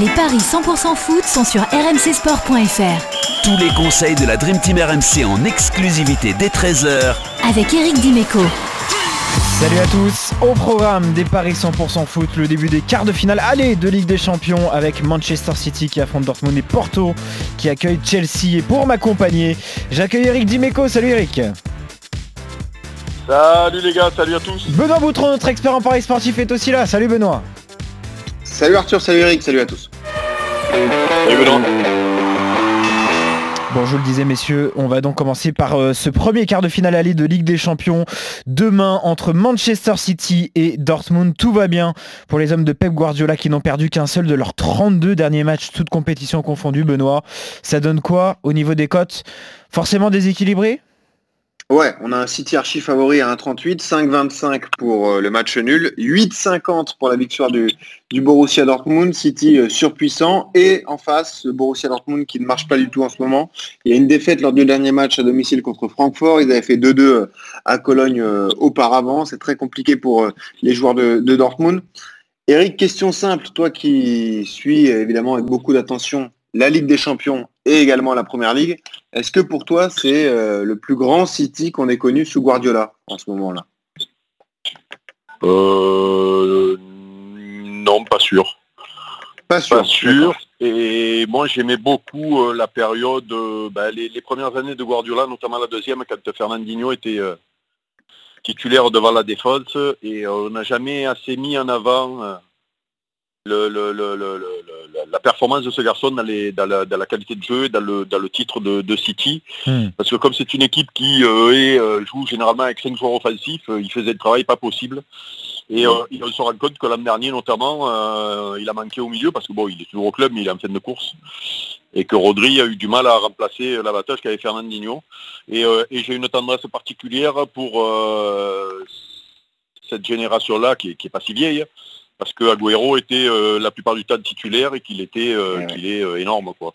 Les paris 100% foot sont sur rmcsport.fr. Tous les conseils de la Dream Team RMC en exclusivité dès 13h Avec Eric Dimeco. Salut à tous, au programme des Paris 100% foot, le début des quarts de finale aller de Ligue des Champions avec Manchester City qui affronte Dortmund et Porto qui accueille Chelsea. Et pour m'accompagner, j'accueille Eric Dimeco. Salut Eric. Salut les gars, salut à tous. Benoît Boutron, notre expert en Paris sportif, est aussi là. Salut Benoît. Salut Arthur, salut Eric, salut à tous. Bon, je vous le disais, messieurs, on va donc commencer par euh, ce premier quart de finale aller de Ligue des Champions. Demain, entre Manchester City et Dortmund, tout va bien pour les hommes de Pep Guardiola qui n'ont perdu qu'un seul de leurs 32 derniers matchs, toutes compétitions confondues. Benoît, ça donne quoi au niveau des cotes? Forcément déséquilibré? Ouais, on a un City archi favori à 1,38, 5,25 pour euh, le match nul, 8,50 pour la victoire du, Borussia Dortmund, City euh, surpuissant, et en face, le Borussia Dortmund qui ne marche pas du tout en ce moment. Il y a une défaite lors du dernier match à domicile contre Francfort, ils avaient fait 2-2 euh, à Cologne auparavant, c'est très compliqué pour les joueurs de Dortmund. Eric, question simple, toi qui suis évidemment avec beaucoup d'attention la Ligue des Champions et également la Première Ligue. Est-ce que pour toi, c'est euh, le plus grand City qu'on ait connu sous Guardiola en ce moment-là? Euh, Non, pas sûr. Pas sûr. Pas sûr. Et moi, j'aimais beaucoup euh, la période, bah, les, premières années de Guardiola, notamment la deuxième, quand Fernandinho était titulaire devant la défense. Et on n'a jamais assez mis en avant la performance de ce garçon dans, la, qualité de jeu, dans le, dans le titre de, City. Hmm. Parce que comme c'est une équipe qui euh, euh, joue généralement avec cinq joueurs offensifs, euh, il faisait le travail pas possible. Et on se rend compte que l'an dernier notamment, il a manqué au milieu parce que bon, il est toujours au club, mais il est en fin de course. Et que Rodri a eu du mal à remplacer l'avantage qu'avait Fernandinho. Et, et j'ai une tendresse particulière pour cette génération-là, qui n'est pas si vieille, parce que Agüero était euh, la plupart du temps titulaire et qu'il était euh, qu'il est euh, énorme quoi.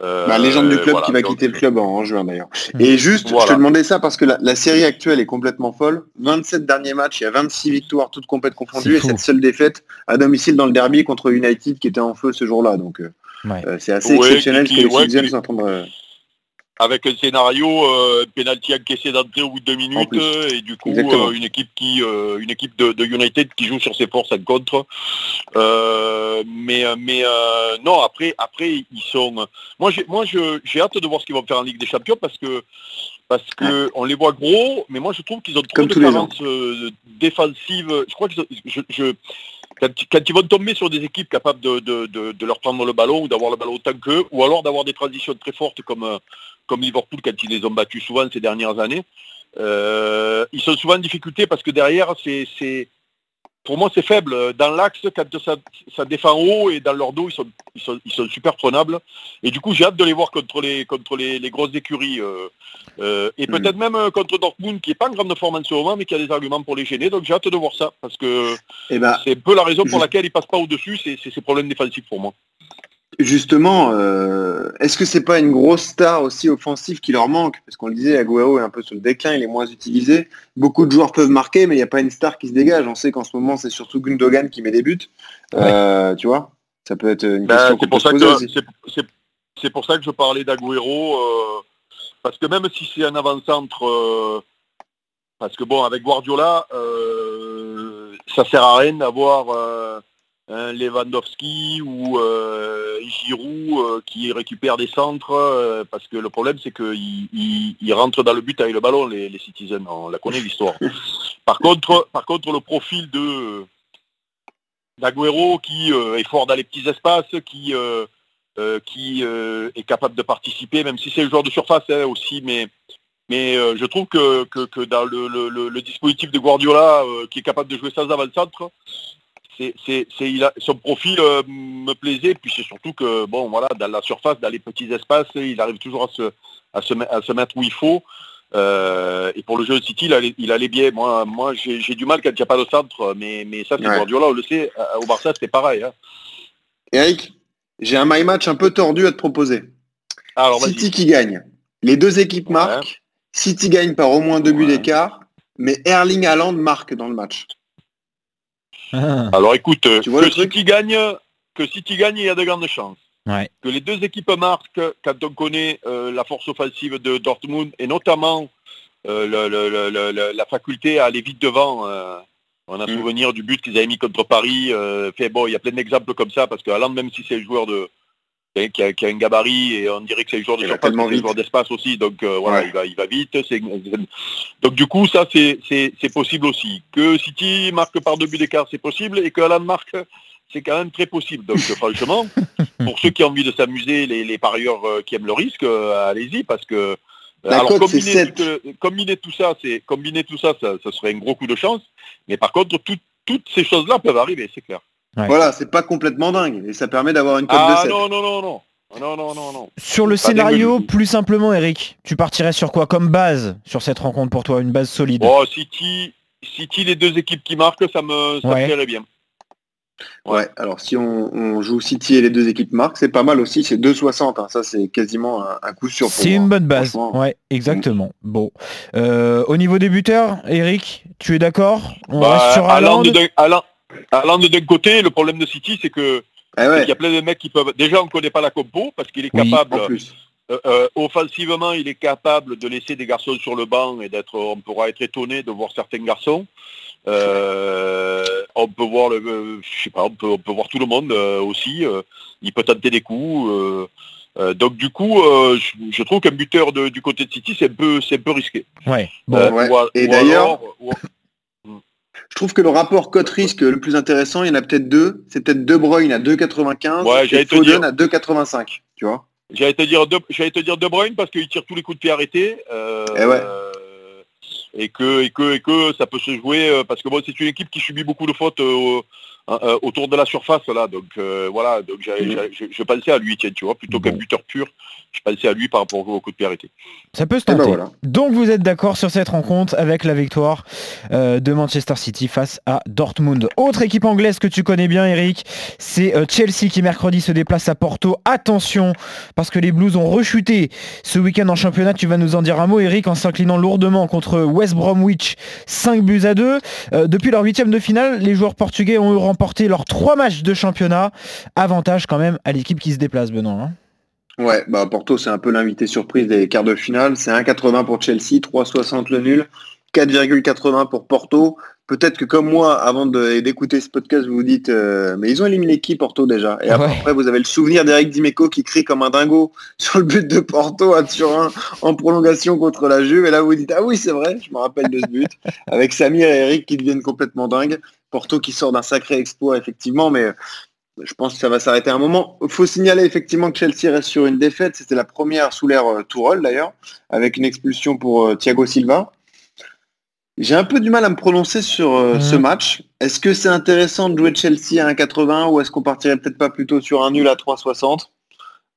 Bah, légende du club qui va quitter le club en, juin d'ailleurs. Hmm. Et juste, je te demandais ça parce que la, série actuelle est complètement folle. 27 derniers matchs, il y a 26 victoires, toutes complètes confondues, et cette seule défaite à domicile dans le derby contre United qui était en feu ce jour-là. Donc c'est assez exceptionnel ce que les Citizens sont en train de avec un scénario euh, penalty encaissé d'entrée au bout de deux minutes et du coup euh, une équipe qui euh, une équipe de, United qui joue sur ses forces en contre. Euh, mais mais non après après ils sont moi j'ai moi j'ai hâte de voir ce qu'ils vont faire en Ligue des Champions parce que parce que on les voit gros mais moi je trouve qu'ils ont trop de carences défensives je crois que je, quand, ils vont tomber sur des équipes capables de, de, de leur prendre le ballon ou d'avoir le ballon autant qu'eux, ou alors d'avoir des transitions très fortes comme, comme Liverpool quand ils les ont battus souvent ces dernières années. Euh, ils sont souvent en difficulté parce que derrière, c'est, pour moi, c'est faible. Dans l'axe, quand ça, défend haut et dans leur dos, ils sont, ils sont, super prenables. Et du coup, j'ai hâte de les voir contre les, contre les, grosses écuries. Euh, euh, et mm. peut-être même contre Dortmund, qui n'est pas en grande forme en ce moment, mais qui a des arguments pour les gêner. Donc j'ai hâte de voir ça. Parce que eh ben, c'est un peu la raison pour laquelle ils ne passent pas au-dessus. C'est, c'est ces problèmes défensifs pour moi. Justement, euh, est-ce que c'est pas une grosse star aussi offensive qui leur manque? Parce qu'on le disait, Agüero est un peu sur le déclin, il est moins utilisé. Beaucoup de joueurs peuvent marquer, mais il n'y a pas une star qui se dégage. On sait qu'en ce moment, c'est surtout Gundogan qui met des buts. Euh, tu vois Ça peut être une bah, question c'est pour, ça que, c'est, pour ça que je parlais d'Agüero, euh, parce que même si c'est un avant-centre, parce que bon, avec Guardiola, ça sert à rien d'avoir Lewandowski ou euh, Giroud euh, qui récupèrent des centres euh, parce que le problème c'est qu'ils il, rentrent dans le but avec le ballon les, les citizens, on la connaît l'histoire. par contre, par contre le profil de d'Aguero qui est fort dans les petits espaces, qui qui est capable de participer, même si c'est le joueur de surface hein, aussi, mais mais je trouve que, que, dans le, le, dispositif de Guardiola, qui est capable de jouer sans avant-centre, c'est, son profil euh, me plaisait, puis c'est surtout que, bon, voilà, dans la surface, dans les petits espaces, il arrive toujours à se, à se, à se mettre où il faut. Euh, et pour le jeu de City, il allait, bien. Moi, moi j'ai, du mal quand il n'y a pas de centre, mais, mais ça, c'est ouais. Guardiola, on le sait. Au Barça, c'était pareil. Hein. Eric, j'ai un my match un peu tordu à te proposer. Alors, City qui gagne. Les deux équipes marquent. City gagne par au moins deux buts d'écart, mais Erling Haaland marque dans le match. Ah. Alors écoute, tu vois que City gagne, que City gagne, il y a de grandes chances. Ouais. Que les deux équipes marquent quand on connaît euh, la force offensive de Dortmund et notamment euh, le- le- le- le- le- la faculté à aller vite devant. euh, on a Mm. souvenir du but qu'ils avaient mis contre Paris. euh, fait bon, il y a plein d'exemples comme ça parce que même si c'est un joueur de qui a, qui a un gabarit et on dirait que c'est un joueur de surface, un joueur d'espace aussi. Donc euh, voilà, Ouais. il va, il va vite. Donc du coup, ça c'est possible aussi. Que City marque par deux buts d'écart, c'est possible, et que Haaland marque, c'est quand même très possible. Donc franchement, pour ceux qui ont envie de s'amuser, les, les parieurs euh, qui aiment le risque, euh, allez-y, parce que La alors cote, combiner, tout, euh, combiner tout ça, c'est combiner tout ça, ça, ça serait un gros coup de chance. Mais par contre, tout- toutes ces choses-là peuvent arriver, c'est clair. Ouais. Voilà, c'est pas complètement dingue. Et ça permet d'avoir une cote Ah de 7. non, non, non, non. Non, non, non, non. Sur le scénario, plus simplement, Eric, tu partirais sur quoi comme base sur cette rencontre pour toi Une base solide? Bon, City, City, les deux équipes qui marquent, ça me, ça me Ouais. plairait bien. Ouais, alors si on, on joue City et les deux équipes marquent, c'est pas mal aussi, c'est 2,60. hein. Ça, c'est quasiment un, un coup sûr C'est une bonne base. Ouais, exactement. Bon. Euh, au niveau des buteurs, Eric, tu es d'accord? On Bah, reste sur Haaland Haaland d'un- côté, le problème de City, c'est que Eh ouais, qu'il y a plein de mecs qui peuvent. Déjà, on ne connaît pas la compo parce qu'il est Oui, capable. en plus. euh, euh, offensivement, il est capable de laisser des garçons sur le banc et d'être. On pourra être étonné de voir certains garçons. Euh, on peut voir le, euh, je sais pas, on peut, on peut voir tout le monde euh, aussi. euh, il peut tenter des coups. euh, euh, donc du coup, euh, je, je trouve qu'un buteur de- du côté de City, c'est un peu, c'est un peu risqué. Ouais. Bon. Euh, ouais. ou a- Et d'ailleurs- ou- Je trouve que le rapport cote-risque le plus intéressant, il y en a peut-être deux. C'est peut-être De Bruyne à 2,95 Ouais, et Foden dire. à 2,85. Tu vois J'allais te dire de, j'allais te dire De Bruyne parce qu'il tire tous les coups de pied arrêtés. euh, Eh ouais. et que et que et que ça peut se jouer euh, parce que bon c'est une équipe qui subit beaucoup de fautes euh, euh, autour de la surface là donc euh, voilà donc je, je pensais à lui tiens tu vois plutôt qu'un buteur pur je pensais à lui par rapport au coup de pied arrêté Ça peut se Eh ben tenter. voilà. Donc vous êtes d'accord sur cette rencontre avec la victoire euh, de Manchester City face à Dortmund. Autre équipe anglaise que tu connais bien Eric, c'est euh, Chelsea qui mercredi se déplace à Porto. Attention parce que les Blues ont rechuté ce week-end en championnat. Tu vas nous en dire un mot Eric en s'inclinant lourdement contre West Bromwich 5 buts à 2. Euh, depuis leur huitième de finale, les joueurs portugais ont eu remporté leurs trois matchs de championnat. Avantage quand même à l'équipe qui se déplace Benoît. hein. Ouais, bah Porto, c'est un peu l'invité surprise des quarts de finale. C'est 1,80 pour Chelsea, 3,60 le nul, 4,80 pour Porto. Peut-être que comme moi, avant d'écouter ce podcast, vous vous dites, euh, mais ils ont éliminé qui Porto déjà? Et après, Ouais. après, vous avez le souvenir d'Eric Dimeco qui crie comme un dingo sur le but de Porto à Turin en prolongation contre la Juve. Et là, vous vous dites, ah oui, c'est vrai, je me rappelle de ce but. Avec Samir et Eric qui deviennent complètement dingues. Porto qui sort d'un sacré exploit, effectivement, mais je pense que ça va s'arrêter un moment. Il faut signaler effectivement que Chelsea reste sur une défaite. C'était la première sous l'ère euh, Tourelle d'ailleurs, avec une expulsion pour euh, Thiago Silva. J'ai un peu du mal à me prononcer sur euh, Mhm. ce match. Est-ce que c'est intéressant de jouer Chelsea à 1,80 ou est-ce qu'on partirait peut-être pas plutôt sur un nul à 3,60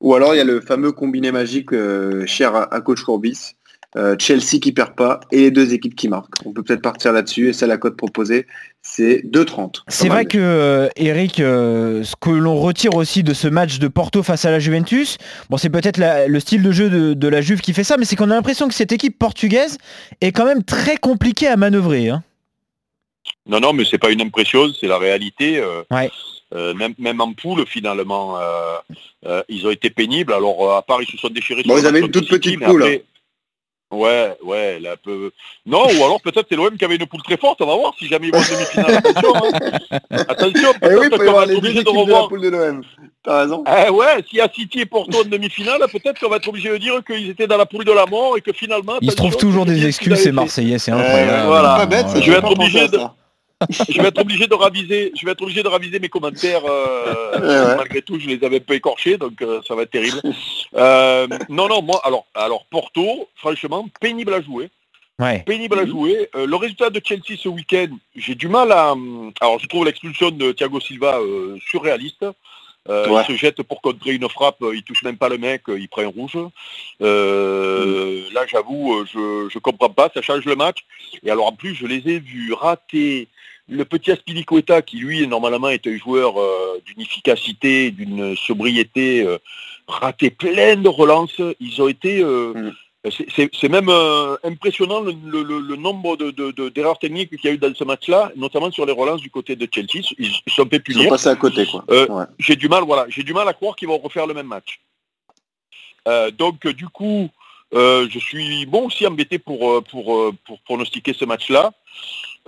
Ou alors il y a le fameux combiné magique euh, cher à, à coach Courbis. Euh, Chelsea qui perd pas et les deux équipes qui marquent. On peut peut-être partir là-dessus et c'est la cote proposée, c'est 2,30. C'est vrai que euh, Eric, euh, ce que l'on retire aussi de ce match de Porto face à la Juventus, bon c'est peut-être le style de jeu de, de la Juve qui fait ça, mais c'est qu'on a l'impression que cette équipe portugaise est quand même très compliquée à manœuvrer. hein. non non mais c'est pas une impression c'est la réalité euh, Ouais. euh, même, même en poule finalement euh, euh, ils ont été pénibles alors euh, à part ils se sont déchirés Bon, sur ils le avaient une toute petite poule, après- Ouais, ouais, là, peu... Non, ou alors peut-être c'est l'OM qui avait une poule très forte, on va voir si jamais ils vont en demi-finale. Attention, hein. Attention, Eh oui, il peut-être peut y qu'on avoir va les être deux obligé de de, la revoir. poule de l'OM. T'as raison. Eh ouais, s'il y a City et Porto en demi-finale, peut-être qu'on va être obligé de dire qu'ils étaient dans la poule de la mort et que finalement... Ils trouvent toujours c'est des excuses, qu'ils ces avaient fait. Marseillais, c'est Euh, incroyable. voilà. Pas bête. Je vais être obligé de- ça. Je vais être obligé de raviser, je vais être obligé de raviser mes commentaires. euh, Ouais, ouais. Malgré tout, je les avais un peu écorchés, donc euh, ça va être terrible. Euh, non, non, moi, alors, alors Porto, franchement, pénible à jouer. Ouais. pénible à jouer. Euh, le résultat de Chelsea ce week-end, j'ai du mal à... hum, Alors je trouve l'expulsion de Thiago Silva euh, surréaliste. Euh, Ouais. Il se jette pour contrer une frappe, il touche même pas le mec, euh, il prend un rouge. Euh, Là j'avoue, je je comprends pas, ça change le match. Et alors en plus, je les ai vus rater le petit Aspilicueta qui lui normalement est un joueur euh, d'une efficacité, d'une sobriété, rater plein de relances. Ils ont été... Mm. C'est- même euh, impressionnant le, le- le- le nombre de- de- de- d'erreurs techniques qu'il y a eu dans ce match-là, notamment sur les relances du côté de Chelsea. Ils, ils sont fait Ils sont punir. passés à côté, quoi. Euh, Ouais. J'ai du mal, voilà, j'ai du mal à croire qu'ils vont refaire le même match. Euh, donc du coup, euh, je suis bon aussi embêté pour, pour, pour pronostiquer ce match-là.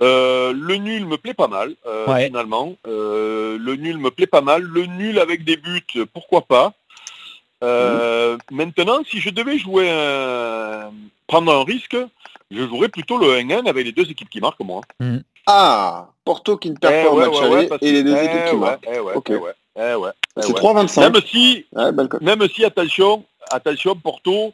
Euh, le nul me plaît pas mal, euh, Ouais. finalement. Euh, le nul me plaît pas mal. Le nul avec des buts, pourquoi pas. Euh, Maintenant, si je devais jouer un... prendre un risque, je jouerais plutôt le 1-1 avec les deux équipes qui marquent, moi. Ah, Porto qui ne perd Eh pas au ouais, match ouais, aller ouais, et les deux équipes qui ouais, marquent. eh eh C'est ouais. 3,25. Même si, même si, attention, attention, Porto,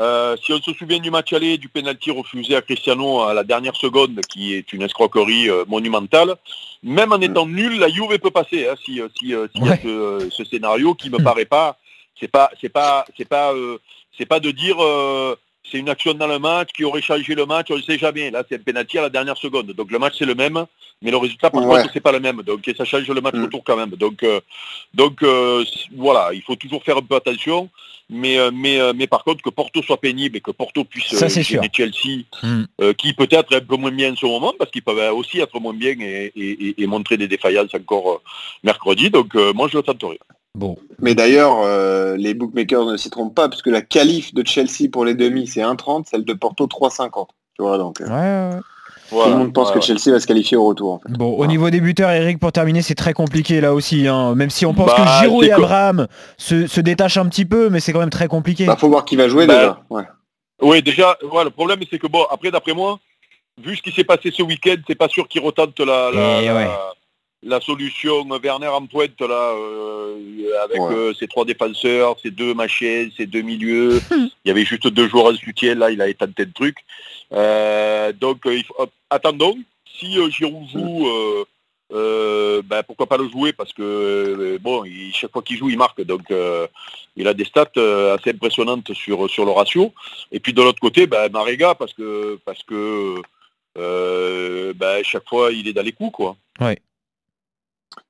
euh, si on se souvient du match aller, du penalty refusé à Cristiano à la dernière seconde, qui est une escroquerie euh, monumentale, même en étant nul, la Juve peut passer. hein, si, si, euh, s'il y a ce, ce scénario qui me paraît pas, c'est pas, c'est pas, c'est pas, euh, c'est pas de dire. euh, c'est une action dans le match qui aurait changé le match, on ne sait jamais. Là, c'est un penalty à la dernière seconde. Donc le match c'est le même, mais le résultat par Ouais. contre c'est pas le même. Donc et ça change le match Mm. retour quand même. Donc euh, donc euh, voilà, il faut toujours faire un peu attention. Mais mais mais par contre que Porto soit pénible et que Porto puisse Ça, gêner Chelsea, Mm. euh, qui peut-être est un peu moins bien en ce moment parce qu'ils peuvent aussi être moins bien et, et- et- et montrer des défaillances encore euh, mercredi. Donc euh, moi je le tenterai. Bon, Mais d'ailleurs, euh, les bookmakers ne s'y trompent pas, puisque la qualif de Chelsea pour les demi, c'est 1,30, celle de Porto 3,50. Tu vois, donc euh, ouais, tout le monde pense que Chelsea va se qualifier au retour. en fait. Bon, au niveau des buteurs, Eric, pour terminer, c'est très compliqué là aussi. hein. Même si on pense Bah, que Giroud et Abraham se, se détachent un petit peu, mais c'est quand même très compliqué. Bah, faut voir qui va jouer Bah, déjà. Ouais. Oui, déjà, ouais, le problème c'est que bon, après d'après moi, vu ce qui s'est passé ce week-end, c'est pas sûr qu'il retente la, la, Et la- ouais. La solution Werner en pointe là, euh, avec Ouais. euh, ses trois défenseurs, ses deux machins, ses deux milieux. il y avait juste deux joueurs en soutien, là il a tenté le truc. Euh, donc euh, il faut- attendons. Si euh, Giroud joue, euh, euh, ben, pourquoi pas le jouer? Parce que euh, bon, il- chaque fois qu'il joue, il marque. Donc euh, il a des stats euh, assez impressionnantes sur, sur le ratio. Et puis de l'autre côté, ben, Marega, parce que parce que euh, ben, chaque fois il est dans les coups quoi.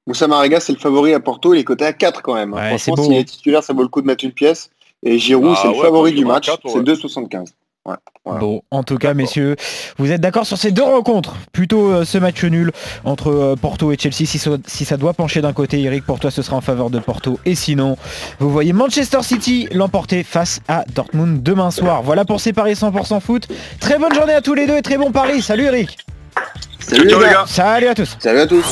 Moussa Marega, c'est le favori à Porto, il est coté à 4 quand même. hein. Ouais, Franchement, s'il hein. est titulaire, ça vaut le coup de mettre une pièce. Et Giroud, Ah c'est le ouais, favori du match, c'est ouais. 2,75. Voilà. Bon, en tout cas, messieurs, vous êtes d'accord sur ces deux rencontres? Plutôt euh, ce match nul entre euh, Porto et Chelsea. Si, ça- si ça doit pencher d'un côté, Eric, pour toi, ce sera en faveur de Porto. Et sinon, vous voyez Manchester City l'emporter face à Dortmund demain soir. Voilà pour ces paris 100% foot. Très bonne journée à tous les deux et très bon pari. Salut Eric. Salut les gars. gars. Salut à tous. Salut à tous.